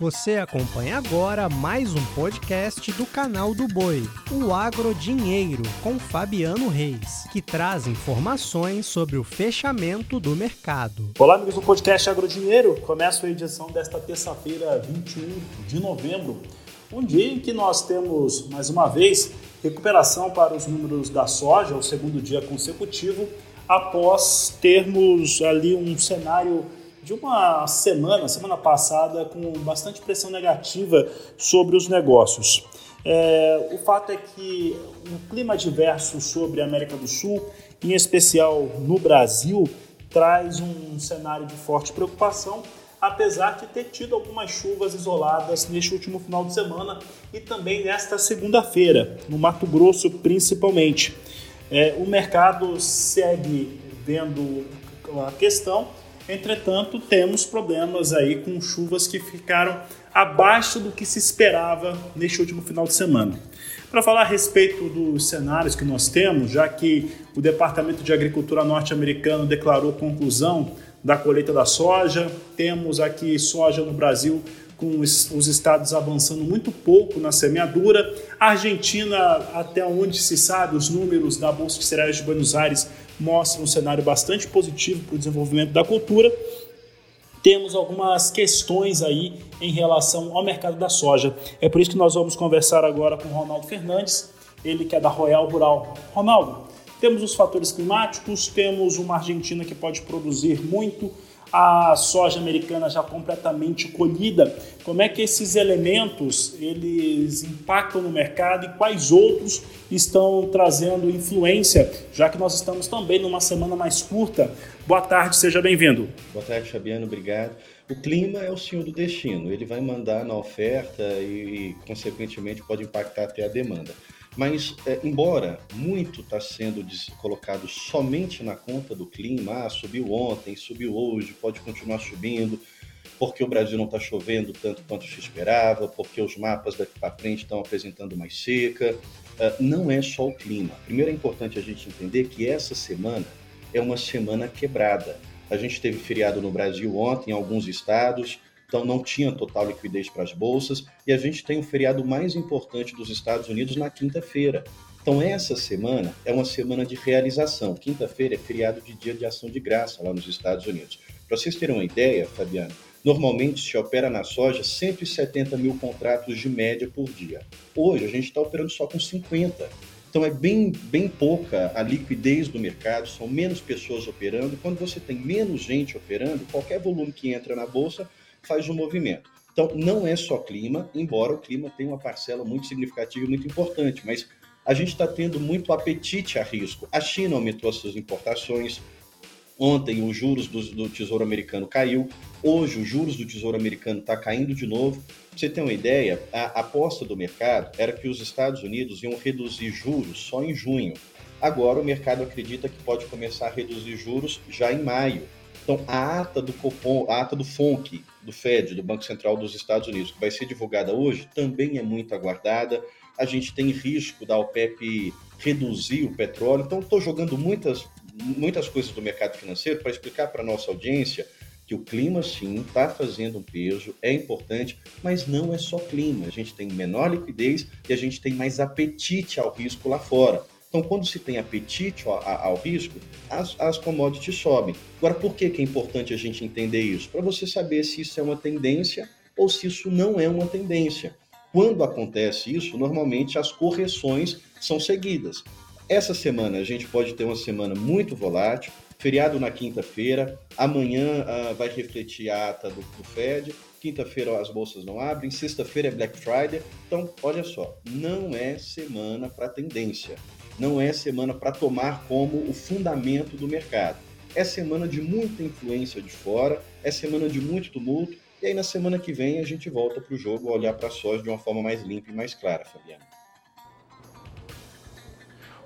Você acompanha agora mais um podcast do canal do Boi, o Agro Dinheiro, com Fabiano Reis, que traz informações sobre o fechamento do mercado. Olá, amigos do podcast Agro Dinheiro. Começa a edição desta terça-feira, 21 de novembro, um dia em que nós temos mais uma vez recuperação para os números da soja, o segundo dia consecutivo, após termos ali um cenário de uma semana, semana passada, com bastante pressão negativa sobre os negócios. É, o fato é que um clima adverso sobre a América do Sul, em especial no Brasil, traz um cenário de forte preocupação, apesar de ter tido algumas chuvas isoladas neste último final de semana e também nesta segunda-feira, no Mato Grosso principalmente. É, o mercado segue vendo a questão Entretanto, temos problemas aí com chuvas que ficaram abaixo do que se esperava neste último final de semana. Para falar a respeito dos cenários que nós temos, já que o Departamento de Agricultura norte-americano declarou conclusão da colheita da soja, temos aqui soja no Brasil com os estados avançando muito pouco na semeadura. A Argentina, até onde se sabe, os números da Bolsa de Cereais de Buenos Aires mostram um cenário bastante positivo para o desenvolvimento da cultura. Temos algumas questões aí em relação ao mercado da soja. É por isso que nós vamos conversar agora com o Ronaldo Fernandes, ele que é da Royal Rural. Ronaldo, temos os fatores climáticos, temos uma Argentina que pode produzir muito, a soja americana já completamente colhida, como é que esses elementos eles impactam no mercado e quais outros estão trazendo influência, já que nós estamos também numa semana mais curta. Boa tarde, seja bem-vindo. Boa tarde, Fabiano, obrigado. O clima é o senhor do destino, ele vai mandar na oferta e, consequentemente, pode impactar até a demanda. Mas, é, embora muito está sendo colocado somente na conta do clima, ah, subiu ontem, subiu hoje, pode continuar subindo, porque o Brasil não está chovendo tanto quanto se esperava, porque os mapas daqui para frente estão apresentando mais seca. Uh, não é só o clima. Primeiro é importante a gente entender que essa semana é uma semana quebrada. A gente teve feriado no Brasil ontem, em alguns estados, então não tinha total liquidez para as bolsas, e a gente tem o feriado mais importante dos Estados Unidos na quinta-feira. Então essa semana é uma semana de realização. Quinta-feira é feriado de dia de ação de graça lá nos Estados Unidos. Para vocês terem uma ideia, Fabiano, normalmente se opera na soja 170 mil contratos de média por dia. Hoje a gente está operando só com 50. Então é bem, bem pouca a liquidez do mercado, são menos pessoas operando. Quando você tem menos gente operando, qualquer volume que entra na bolsa faz o um movimento. Então, não é só clima, embora o clima tenha uma parcela muito significativa e muito importante, mas a gente está tendo muito apetite a risco. A China aumentou as suas importações. Ontem, os juros do, do Tesouro Americano caiu. Hoje, os juros do Tesouro Americano está caindo de novo. Pra você ter uma ideia, a aposta do mercado era que os Estados Unidos iam reduzir juros só em junho. Agora, o mercado acredita que pode começar a reduzir juros já em maio. Então, a ata do Copom, a ata do FONC, do Fed, do Banco Central dos Estados Unidos, que vai ser divulgada hoje, também é muito aguardada. A gente tem risco da OPEP reduzir o petróleo. Então, estou jogando muitas, muitas coisas do mercado financeiro para explicar para a nossa audiência que o clima, sim, está fazendo um peso, é importante, mas não é só clima. A gente tem menor liquidez e a gente tem mais apetite ao risco lá fora. Então, quando se tem apetite ao, ao risco, as, as commodities sobem. Agora, por que, que é importante a gente entender isso? Para você saber se isso é uma tendência ou se isso não é uma tendência. Quando acontece isso, normalmente as correções são seguidas. Essa semana a gente pode ter uma semana muito volátil, feriado na quinta-feira, amanhã uh, vai refletir a ata do, do Fed, quinta-feira as bolsas não abrem, sexta-feira é Black Friday. Então, olha só, não é semana para tendência não é semana para tomar como o fundamento do mercado. É semana de muita influência de fora, é semana de muito tumulto, e aí na semana que vem a gente volta para o jogo olhar para a de uma forma mais limpa e mais clara, Fabiano.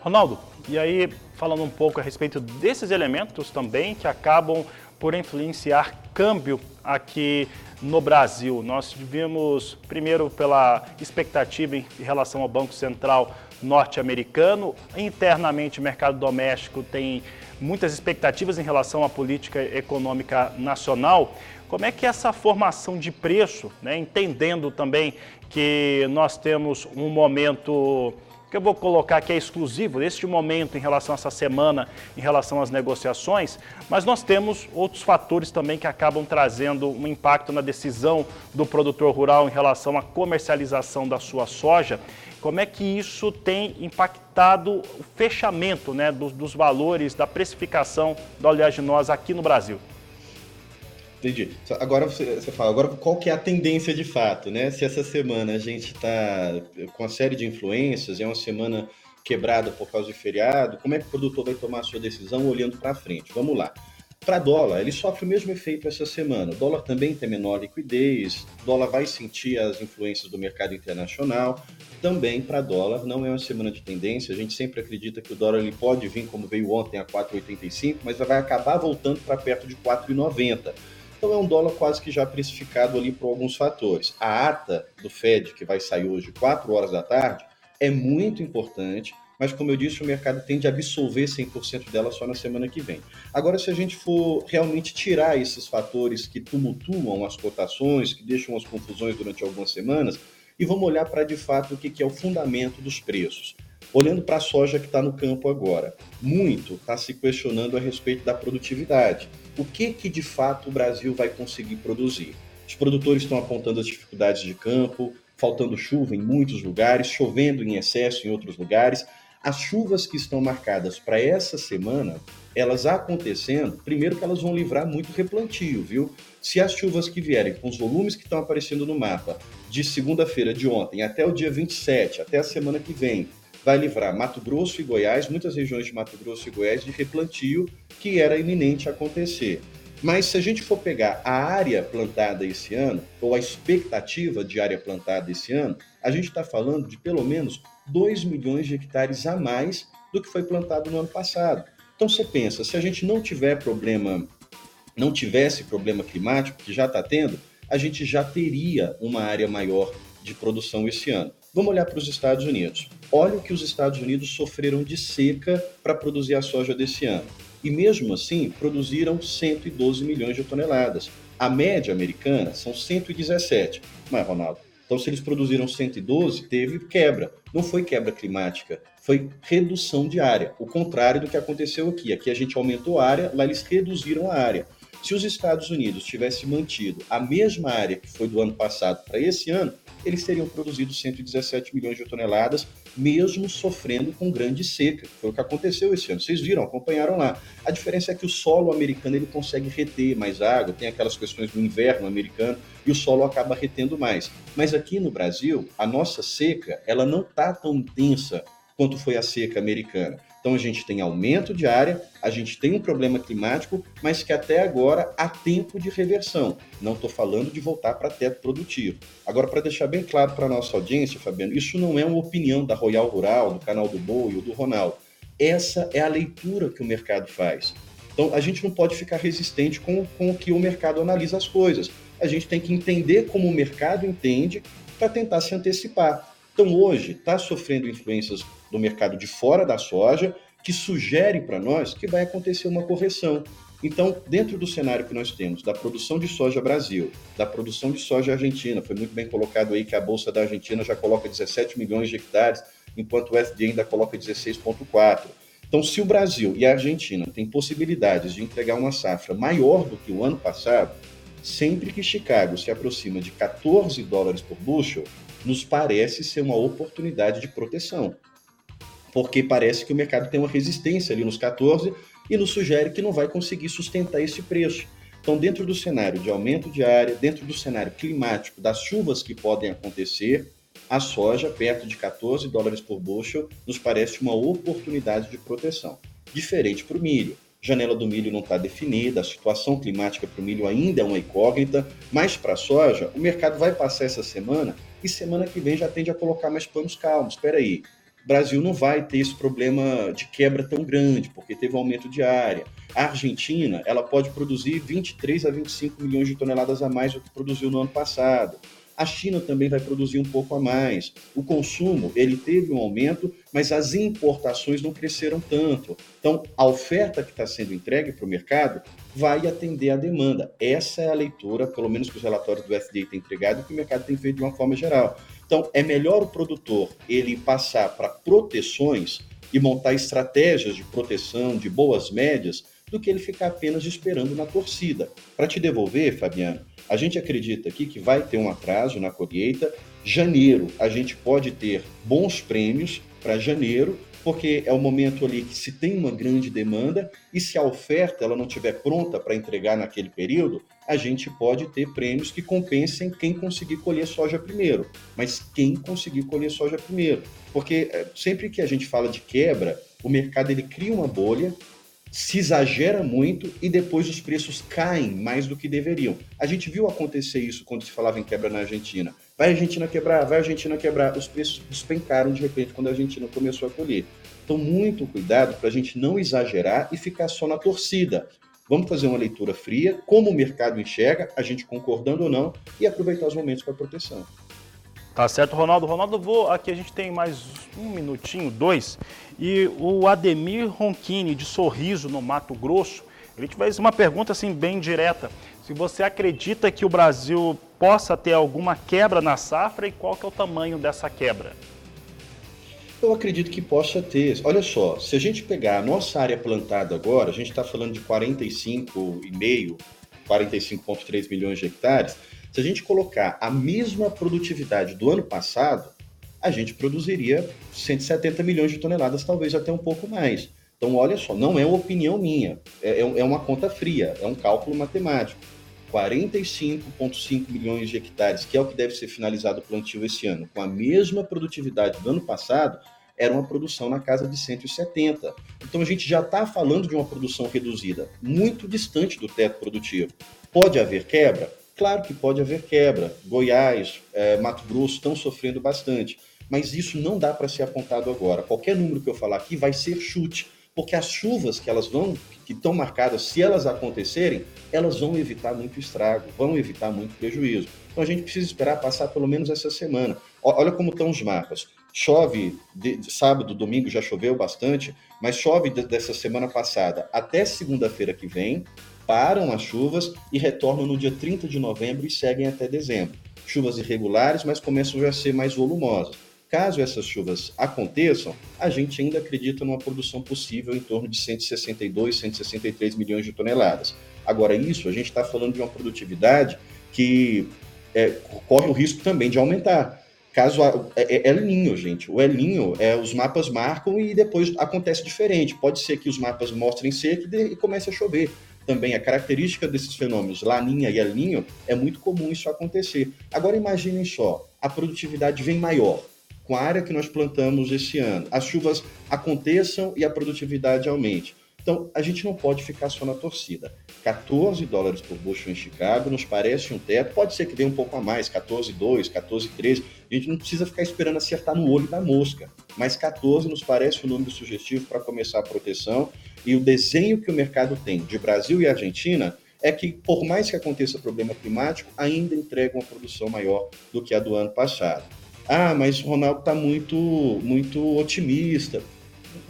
Ronaldo, e aí falando um pouco a respeito desses elementos também que acabam por influenciar câmbio aqui no Brasil. Nós vimos primeiro pela expectativa em relação ao Banco Central norte-americano. Internamente, o mercado doméstico tem muitas expectativas em relação à política econômica nacional. como é que essa formação de preço, né, entendendo também que nós temos um momento que eu vou colocar que é exclusivo neste momento em relação a essa semana, em relação às negociações, mas nós temos outros fatores também que acabam trazendo um impacto na decisão do produtor rural em relação à comercialização da sua soja. Como é que isso tem impactado o fechamento né, dos, dos valores da precificação da oleaginosa aqui no Brasil? Entendi. Agora você, fala, agora qual que é a tendência de fato, né? Se essa semana a gente está com uma série de influências, é uma semana quebrada por causa de feriado, como é que o produtor vai tomar a sua decisão olhando para frente? Vamos lá. Para dólar, ele sofre o mesmo efeito essa semana. O dólar também tem menor liquidez, o dólar vai sentir as influências do mercado internacional. Também para dólar, não é uma semana de tendência. A gente sempre acredita que o dólar ele pode vir como veio ontem a 4,85, mas vai acabar voltando para perto de 4,90. Então é um dólar quase que já precificado ali por alguns fatores. A ata do Fed, que vai sair hoje 4 horas da tarde, é muito importante, mas como eu disse, o mercado tende a absorver 100% dela só na semana que vem. Agora, se a gente for realmente tirar esses fatores que tumultuam as cotações, que deixam as confusões durante algumas semanas, e vamos olhar para de fato o que é o fundamento dos preços. Olhando para a soja que está no campo agora, muito está se questionando a respeito da produtividade. O que, que de fato o Brasil vai conseguir produzir? Os produtores estão apontando as dificuldades de campo, faltando chuva em muitos lugares, chovendo em excesso em outros lugares. As chuvas que estão marcadas para essa semana, elas acontecendo, primeiro que elas vão livrar muito replantio, viu? Se as chuvas que vierem com os volumes que estão aparecendo no mapa de segunda-feira de ontem até o dia 27, até a semana que vem, vai livrar Mato Grosso e Goiás, muitas regiões de Mato Grosso e Goiás, de replantio que era iminente acontecer. Mas se a gente for pegar a área plantada esse ano, ou a expectativa de área plantada esse ano, a gente está falando de pelo menos 2 milhões de hectares a mais do que foi plantado no ano passado. Então você pensa, se a gente não tiver problema, não tivesse problema climático, que já está tendo, a gente já teria uma área maior de produção esse ano. Vamos olhar para os Estados Unidos. Olha o que os Estados Unidos sofreram de seca para produzir a soja desse ano. E mesmo assim, produziram 112 milhões de toneladas. A média americana são 117. Mas, Ronaldo, então se eles produziram 112, teve quebra. Não foi quebra climática, foi redução de área. O contrário do que aconteceu aqui. Aqui a gente aumentou a área, lá eles reduziram a área. Se os Estados Unidos tivessem mantido a mesma área que foi do ano passado para esse ano, eles teriam produzido 117 milhões de toneladas, mesmo sofrendo com grande seca. Foi o que aconteceu esse ano. Vocês viram, acompanharam lá. A diferença é que o solo americano ele consegue reter mais água, tem aquelas questões do inverno americano e o solo acaba retendo mais. Mas aqui no Brasil, a nossa seca, ela não está tão intensa quanto foi a seca americana. Então a gente tem aumento de área, a gente tem um problema climático, mas que até agora há tempo de reversão. Não estou falando de voltar para teto produtivo. Agora, para deixar bem claro para a nossa audiência, Fabiano, isso não é uma opinião da Royal Rural, do canal do Boi ou do Ronaldo. Essa é a leitura que o mercado faz. Então a gente não pode ficar resistente com, com o que o mercado analisa as coisas. A gente tem que entender como o mercado entende para tentar se antecipar. Então, hoje, está sofrendo influências do mercado de fora da soja, que sugere para nós que vai acontecer uma correção. Então, dentro do cenário que nós temos da produção de soja Brasil, da produção de soja Argentina, foi muito bem colocado aí que a Bolsa da Argentina já coloca 17 milhões de hectares, enquanto o FD ainda coloca 16,4. Então, se o Brasil e a Argentina têm possibilidades de entregar uma safra maior do que o ano passado, sempre que Chicago se aproxima de 14 dólares por bushel, nos parece ser uma oportunidade de proteção. Porque parece que o mercado tem uma resistência ali nos 14 e nos sugere que não vai conseguir sustentar esse preço. Então, dentro do cenário de aumento de área, dentro do cenário climático, das chuvas que podem acontecer, a soja, perto de 14 dólares por bushel, nos parece uma oportunidade de proteção. Diferente para o milho janela do milho não está definida, a situação climática para o milho ainda é uma incógnita, mas para a soja, o mercado vai passar essa semana e semana que vem já tende a colocar mais panos calmos. Espera aí, Brasil não vai ter esse problema de quebra tão grande, porque teve um aumento de área. A Argentina, ela pode produzir 23 a 25 milhões de toneladas a mais do que produziu no ano passado. A China também vai produzir um pouco a mais. O consumo, ele teve um aumento, mas as importações não cresceram tanto. Então, a oferta que está sendo entregue para o mercado vai atender a demanda. Essa é a leitura, pelo menos que os relatórios do FDA têm entregado, que o mercado tem feito de uma forma geral. Então, é melhor o produtor ele passar para proteções e montar estratégias de proteção, de boas médias, do que ele ficar apenas esperando na torcida. Para te devolver, Fabiano, a gente acredita aqui que vai ter um atraso na colheita. Janeiro, a gente pode ter bons prêmios para janeiro, porque é o momento ali que se tem uma grande demanda e se a oferta ela não estiver pronta para entregar naquele período, a gente pode ter prêmios que compensem quem conseguir colher soja primeiro. Mas quem conseguir colher soja primeiro? Porque é, sempre que a gente fala de quebra, o mercado ele cria uma bolha, se exagera muito e depois os preços caem mais do que deveriam. A gente viu acontecer isso quando se falava em quebra na Argentina. Vai a Argentina quebrar, vai a Argentina quebrar. Os preços despencaram de repente quando a Argentina começou a colher. Então, muito cuidado para a gente não exagerar e ficar só na torcida. Vamos fazer uma leitura fria, como o mercado enxerga, a gente concordando ou não, e aproveitar os momentos para proteção. Tá certo, Ronaldo. Ronaldo, vou aqui a gente tem mais um minutinho, dois, e o Ademir Ronchini de Sorriso no Mato Grosso, ele te fez uma pergunta assim bem direta. Se você acredita que o Brasil possa ter alguma quebra na safra e qual que é o tamanho dessa quebra? Eu acredito que possa ter. Olha só, se a gente pegar a nossa área plantada agora, a gente está falando de 45,5, 45,3 milhões de hectares. Se a gente colocar a mesma produtividade do ano passado, a gente produziria 170 milhões de toneladas, talvez até um pouco mais. Então, olha só, não é uma opinião minha, é, é, é uma conta fria, é um cálculo matemático. 45,5 milhões de hectares, que é o que deve ser finalizado o plantio esse ano, com a mesma produtividade do ano passado, era uma produção na casa de 170. Então a gente já está falando de uma produção reduzida, muito distante do teto produtivo. Pode haver quebra? Claro que pode haver quebra. Goiás, é, Mato Grosso estão sofrendo bastante mas isso não dá para ser apontado agora. Qualquer número que eu falar aqui vai ser chute, porque as chuvas que elas vão, que estão marcadas, se elas acontecerem, elas vão evitar muito estrago, vão evitar muito prejuízo. Então a gente precisa esperar passar pelo menos essa semana. Olha como estão os mapas. Chove de, de sábado, domingo já choveu bastante, mas chove de, dessa semana passada até segunda-feira que vem, param as chuvas e retornam no dia 30 de novembro e seguem até dezembro. Chuvas irregulares, mas começam a ser mais volumosas. Caso essas chuvas aconteçam, a gente ainda acredita numa produção possível em torno de 162, 163 milhões de toneladas. Agora, isso a gente está falando de uma produtividade que é, corre o risco também de aumentar. Caso é, é El Ninho, gente. O El Ninho, é, os mapas marcam e depois acontece diferente. Pode ser que os mapas mostrem seca e, e comece a chover. Também a característica desses fenômenos, Laninha e El Ninho, é muito comum isso acontecer. Agora imaginem só, a produtividade vem maior com a área que nós plantamos esse ano, as chuvas aconteçam e a produtividade aumente. Então, a gente não pode ficar só na torcida. 14 dólares por bushel em Chicago nos parece um teto, pode ser que dê um pouco a mais, 14,2, 14,3. A gente não precisa ficar esperando acertar no olho da mosca, mas 14 nos parece um número sugestivo para começar a proteção. E o desenho que o mercado tem de Brasil e Argentina é que, por mais que aconteça problema climático, ainda entrega uma produção maior do que a do ano passado. Ah, mas o Ronaldo está muito, muito otimista.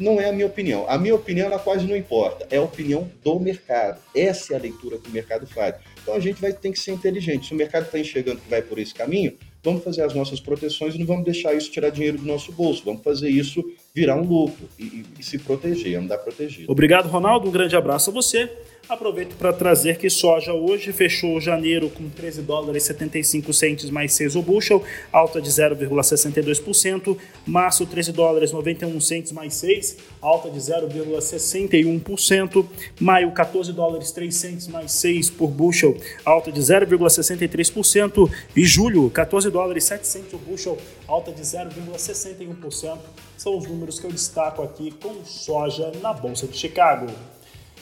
Não é a minha opinião. A minha opinião ela quase não importa. É a opinião do mercado. Essa é a leitura que o mercado faz. Então a gente vai ter que ser inteligente. Se o mercado está enxergando que vai por esse caminho, vamos fazer as nossas proteções e não vamos deixar isso tirar dinheiro do nosso bolso. Vamos fazer isso virar um lucro e, e se proteger, andar protegido. Obrigado, Ronaldo. Um grande abraço a você. Aproveito para trazer que soja hoje fechou janeiro com 13 dólares 75 centes mais 6 o bushel, alta de 0,62%. Março 13 dólares 91 centes mais 6, alta de 0,61%. Maio 14 dólares 3 centes mais 6 por bushel, alta de 0,63%. E julho 14 dólares 7 centes o bushel, alta de 0,61%. São os números que eu destaco aqui com soja na Bolsa de Chicago.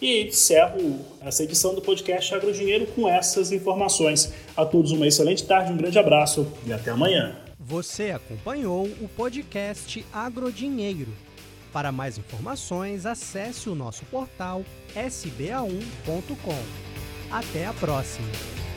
E encerro essa edição do podcast Agrodinheiro com essas informações. A todos uma excelente tarde, um grande abraço e até amanhã. Você acompanhou o podcast Agrodinheiro. Para mais informações, acesse o nosso portal sba1.com. Até a próxima!